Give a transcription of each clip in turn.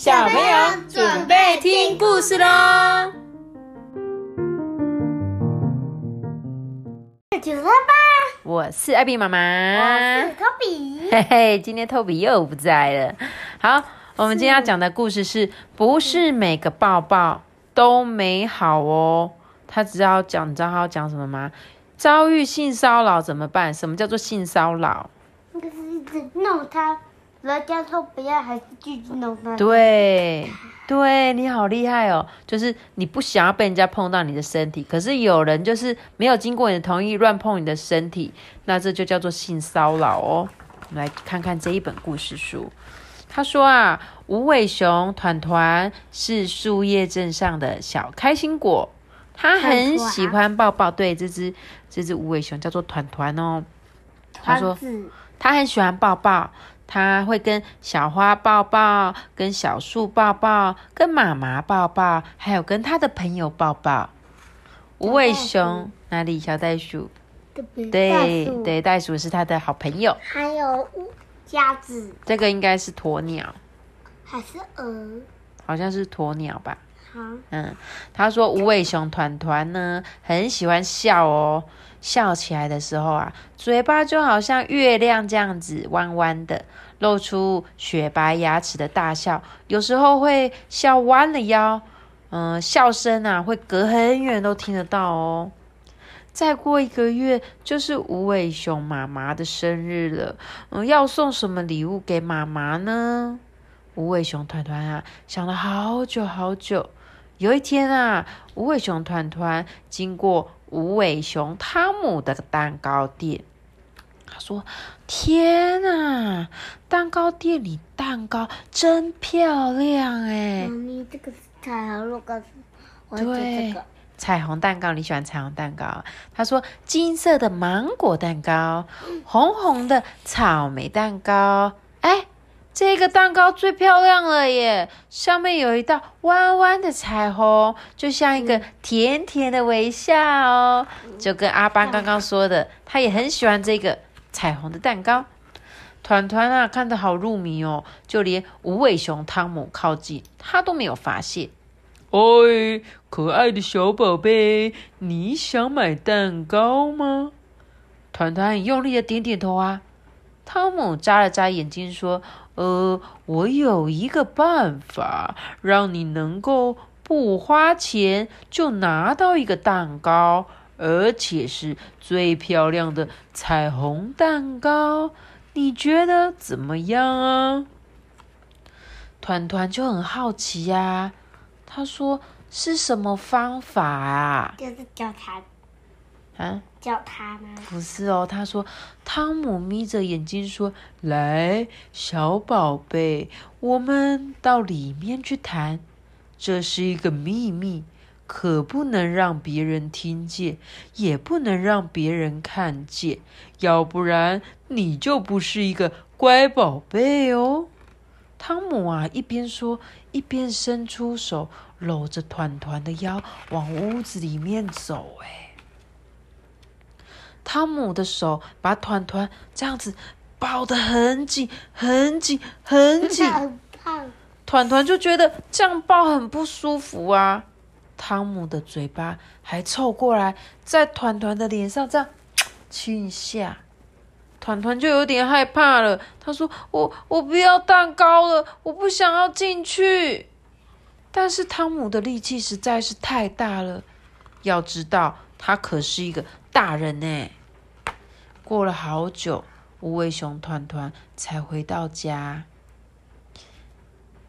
小朋友准备听故事喽！九三八，我是艾比妈妈，我是托比。嘿嘿，今天托比又不在了。好，我们今天要讲的故事是不是每个抱抱都美好哦？他只要讲，你知道他要讲什么吗？遭遇性骚扰怎么办？什么叫做性骚扰？那个是一直弄他，人家说不要，还是继续弄他。对，对你好厉害哦！就是你不想要被人家碰到你的身体，可是有人就是没有经过你的同意乱碰你的身体，那这就叫做性骚扰哦。我们来看看这一本故事书。他说啊，无尾熊团团是树叶镇上的小开心果，他很喜欢抱抱。对，这只这只无尾熊叫做团团哦。他说他很喜欢抱抱，他会跟小花抱抱，跟小树抱抱，跟妈妈抱抱，还有跟他的朋友抱抱。无尾熊哪里？小袋鼠。对对，袋鼠是他的好朋友。还有鸭子。这个应该是鸵鸟。还是鹅？好像是鸵鸟吧。好。嗯，他说无尾熊团团呢，很喜欢笑哦。笑起来的时候啊，嘴巴就好像月亮这样子弯弯的，露出雪白牙齿的大笑。有时候会笑弯了腰，嗯，笑声啊会隔很远都听得到哦。再过一个月就是无尾熊妈妈的生日了，嗯，要送什么礼物给妈妈呢？无尾熊团团啊，想了好久好久。有一天啊，无尾熊团团经过。无尾熊汤姆的蛋糕店，他说：“天啊，蛋糕店里蛋糕真漂亮哎！”妈咪，这个是彩虹蛋糕，对，彩虹蛋糕，你喜欢彩虹蛋糕？他说：“金色的芒果蛋糕，红红的草莓蛋糕，哎。”这个蛋糕最漂亮了耶！上面有一道弯弯的彩虹，就像一个甜甜的微笑哦。就跟阿班刚刚说的，他也很喜欢这个彩虹的蛋糕。团团啊，看得好入迷哦，就连无尾熊汤姆靠近他都没有发现。哎，可爱的小宝贝，你想买蛋糕吗？团团很用力的点点头啊。汤姆眨了眨眼睛说。呃，我有一个办法，让你能够不花钱就拿到一个蛋糕，而且是最漂亮的彩虹蛋糕。你觉得怎么样啊？团团就很好奇呀。他说：“是什么方法啊？”就是叫他。啊，叫他吗？不是哦，他说，汤姆眯着眼睛说：“来，小宝贝，我们到里面去谈。这是一个秘密，可不能让别人听见，也不能让别人看见，要不然你就不是一个乖宝贝哦。”汤姆啊，一边说，一边伸出手搂着团团的腰，往屋子里面走。哎。汤姆的手把团团这样子抱得很紧、很紧、很紧，团团就觉得这样抱很不舒服啊。汤姆的嘴巴还凑过来，在团团的脸上这样亲一下，团团就有点害怕了。他说：“我我不要蛋糕了，我不想要进去。”但是汤姆的力气实在是太大了，要知道他可是一个。大人呢？过了好久，无尾熊团团才回到家。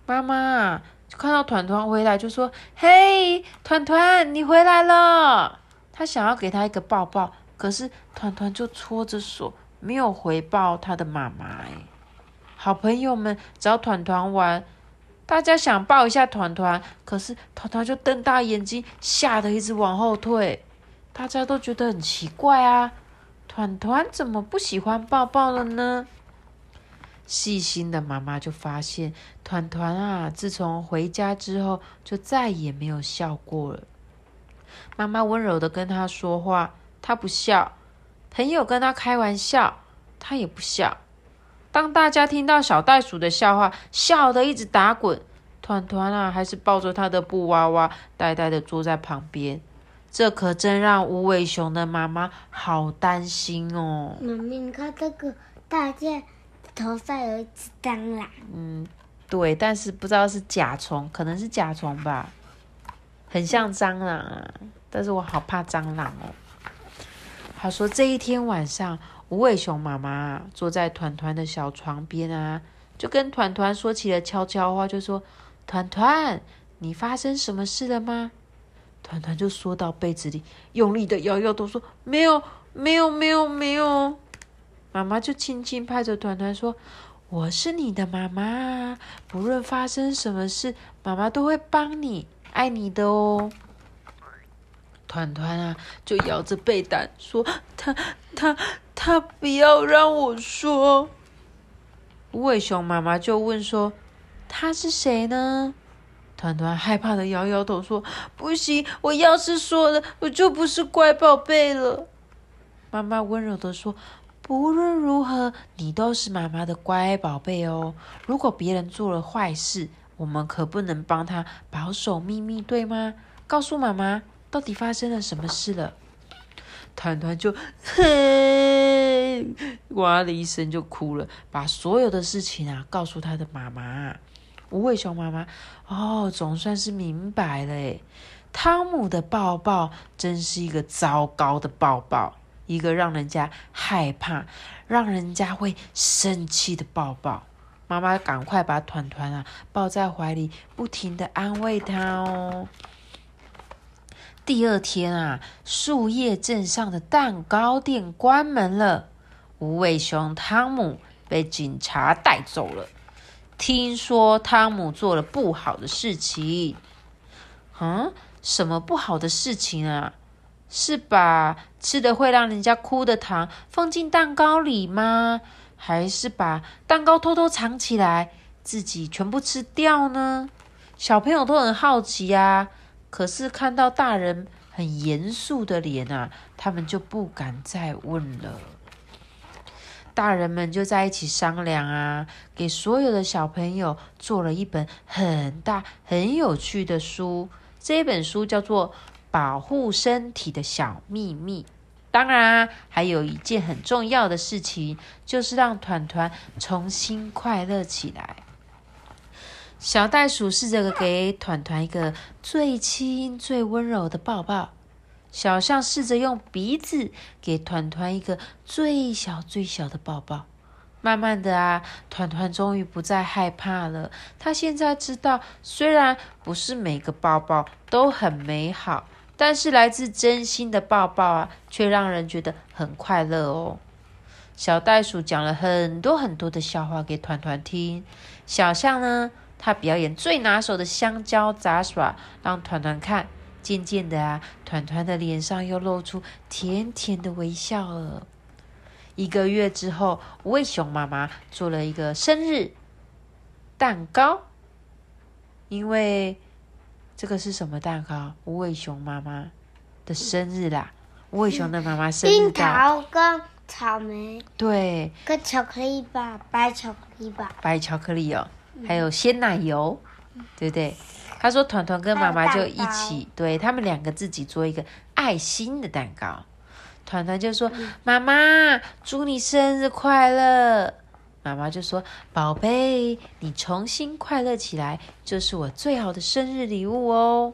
妈妈看到团团回来，就说：“嘿，团团，你回来了。”他想要给他一个抱抱，可是团团就搓着手，没有回报他的妈妈。哎，好朋友们找团团玩，大家想抱一下团团，可是团团就瞪大眼睛，吓得一直往后退。大家都觉得很奇怪啊，团团怎么不喜欢抱抱了呢？细心的妈妈就发现，团团啊，自从回家之后就再也没有笑过了。妈妈温柔的跟他说话，他不笑；朋友跟他开玩笑，他也不笑。当大家听到小袋鼠的笑话，笑得一直打滚，团团啊，还是抱着他的布娃娃，呆呆的坐在旁边。这可真让无尾熊的妈妈好担心哦。妈咪，你看这个大件头上有一只蟑螂。嗯，对，但是不知道是甲虫，可能是甲虫吧，很像蟑螂啊。但是我好怕蟑螂哦。他说这一天晚上，无尾熊妈妈坐在团团的小床边啊，就跟团团说起了悄悄话，就说：“团团，你发生什么事了吗？”团团就缩到被子里，用力的摇摇头，说：“没有，没有，没有，没有。”妈妈就轻轻拍着团团说：“我是你的妈妈，不论发生什么事，妈妈都会帮你，爱你的哦。”团团啊，就摇着被单说：“他、他、他不要让我说。”无尾熊妈妈就问说：“他是谁呢？”团团害怕的摇摇头说：“不行，我要是说了，我就不是乖宝贝了。”妈妈温柔的说：“不论如何，你都是妈妈的乖宝贝哦。如果别人做了坏事，我们可不能帮他保守秘密，对吗？告诉妈妈，到底发生了什么事了？”团团就嘿哇的一声就哭了，把所有的事情啊告诉他的妈妈。无尾熊妈妈，哦，总算是明白了诶。汤姆的抱抱真是一个糟糕的抱抱，一个让人家害怕、让人家会生气的抱抱。妈妈赶快把团团啊抱在怀里，不停的安慰他哦。第二天啊，树叶镇上的蛋糕店关门了，无尾熊汤姆被警察带走了。听说汤姆做了不好的事情，嗯，什么不好的事情啊？是把吃的会让人家哭的糖放进蛋糕里吗？还是把蛋糕偷偷藏起来，自己全部吃掉呢？小朋友都很好奇啊，可是看到大人很严肃的脸啊，他们就不敢再问了。大人们就在一起商量啊，给所有的小朋友做了一本很大、很有趣的书。这本书叫做《保护身体的小秘密》。当然，还有一件很重要的事情，就是让团团重新快乐起来。小袋鼠试着给团团一个最亲、最温柔的抱抱。小象试着用鼻子给团团一个最小最小的抱抱。慢慢的啊，团团终于不再害怕了。他现在知道，虽然不是每个抱抱都很美好，但是来自真心的抱抱啊，却让人觉得很快乐哦。小袋鼠讲了很多很多的笑话给团团听。小象呢，他表演最拿手的香蕉杂耍，让团团看。渐渐的啊，团团的脸上又露出甜甜的微笑了。一个月之后，无尾熊妈妈做了一个生日蛋糕，因为这个是什么蛋糕？无尾熊妈妈的生日啦！无尾熊的妈妈生日冰桃跟草莓，对，跟巧克力吧，白巧克力吧，白巧克力哦，还有鲜奶油，对不对？他说：“团团跟妈妈就一起，对他们两个自己做一个爱心的蛋糕。”团团就说：“妈妈，祝你生日快乐！”妈妈就说：“宝贝，你重新快乐起来，就是我最好的生日礼物哦。”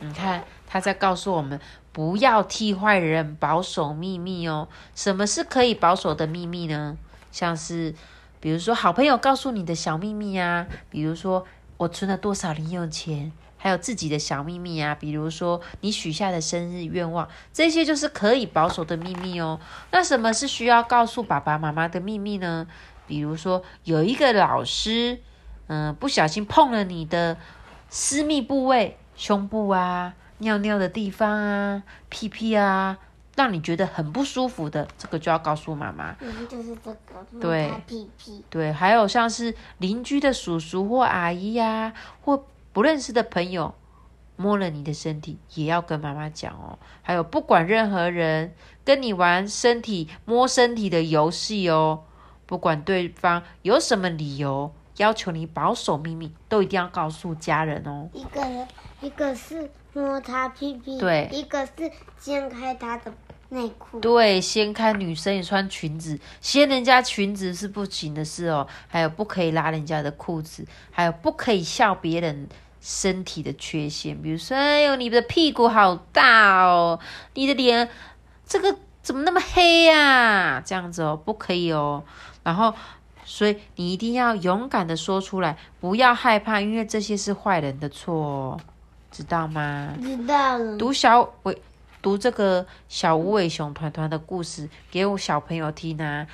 你看，他在告诉我们，不要替坏人保守秘密哦。什么是可以保守的秘密呢？像是，比如说，好朋友告诉你的小秘密啊，比如说。我存了多少零用钱？还有自己的小秘密啊，比如说你许下的生日愿望，这些就是可以保守的秘密哦。那什么是需要告诉爸爸妈妈的秘密呢？比如说有一个老师，嗯，不小心碰了你的私密部位，胸部啊、尿尿的地方啊、屁屁啊。让你觉得很不舒服的，这个就要告诉妈妈。嗯，就是这个。对。屁屁。对，还有像是邻居的叔叔或阿姨呀，或不认识的朋友摸了你的身体，也要跟妈妈讲哦。还有，不管任何人跟你玩身体摸身体的游戏哦，不管对方有什么理由要求你保守秘密，都一定要告诉家人哦。一个人，一个是摸他屁屁，对一个是掀开他的内裤，对，掀开女生也穿裙子，掀人家裙子是不行的事哦。还有不可以拉人家的裤子，还有不可以笑别人身体的缺陷，比如说，哎呦，你的屁股好大哦，你的脸这个怎么那么黑呀、这样子哦，不可以哦。然后，所以你一定要勇敢的说出来，不要害怕，因为这些是坏人的错哦，知道吗？知道了。读小尾读这个小无尾熊团团的故事给我小朋友听啊，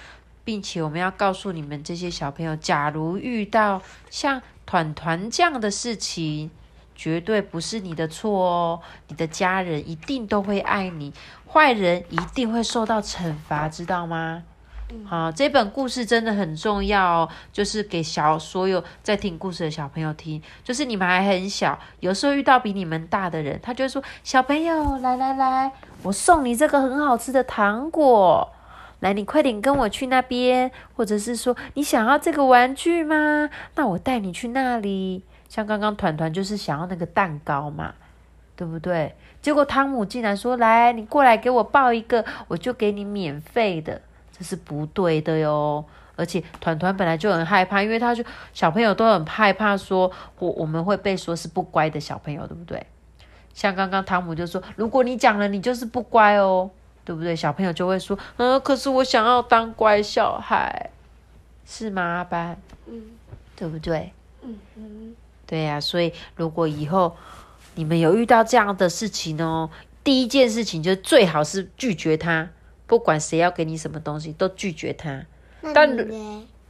并且我们要告诉你们这些小朋友，假如遇到像团团这样的事情，绝对不是你的错哦，你的家人一定都会爱你，坏人一定会受到惩罚，知道吗？好，这本故事真的很重要，就是给小所有在听故事的小朋友听。就是你们还很小，有时候遇到比你们大的人，他就会说：“小朋友，来来来，我送你这个很好吃的糖果，来，你快点跟我去那边。”或者是说：“你想要这个玩具吗？那我带你去那里。”像刚刚团团就是想要那个蛋糕嘛，对不对？结果汤姆竟然说：“来，你过来给我抱一个，我就给你免费的。”这是不对的哟。而且团团本来就很害怕，因为他就小朋友都很害怕说，我我们会被说是不乖的小朋友，对不对？像刚刚汤姆就说，如果你讲了，你就是不乖哦，对不对？小朋友就会说，嗯，可是我想要当乖小孩，是吗？阿班，嗯对不对？嗯嗯，对呀、所以如果以后你们有遇到这样的事情哦，第一件事情就最好是拒绝他，不管谁要给你什么东西，都拒绝他。但？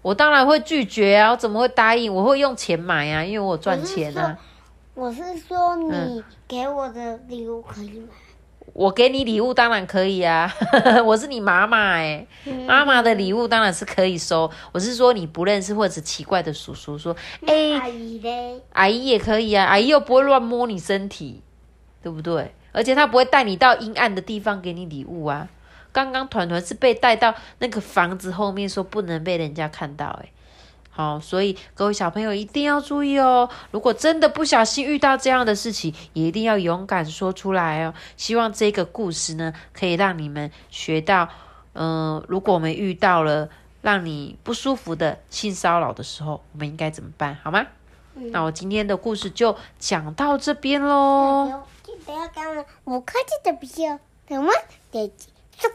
我当然会拒绝啊，我怎么会答应？我会用钱买啊，因为我有赚钱啊。我是说，你嗯给我的礼物可以吗？我给你礼物当然可以啊，我是你妈妈哎、妈妈的礼物当然是可以收。我是说你不认识或者奇怪的叔叔说，哎、阿姨嘞，阿姨也可以啊，阿姨又不会乱摸你身体，对不对？而且她不会带你到阴暗的地方给你礼物啊。刚刚团团是被带到那个房子后面，说不能被人家看到、欸，好，所以各位小朋友一定要注意哦。如果真的不小心遇到这样的事情，也一定要勇敢说出来哦。希望这个故事呢，可以让你们学到，嗯、如果我们遇到了让你不舒服的性骚扰的时候，我们应该怎么办？好吗？那我今天的故事就讲到这边喽，记得要给我们五颗星的比较，我们再见，这个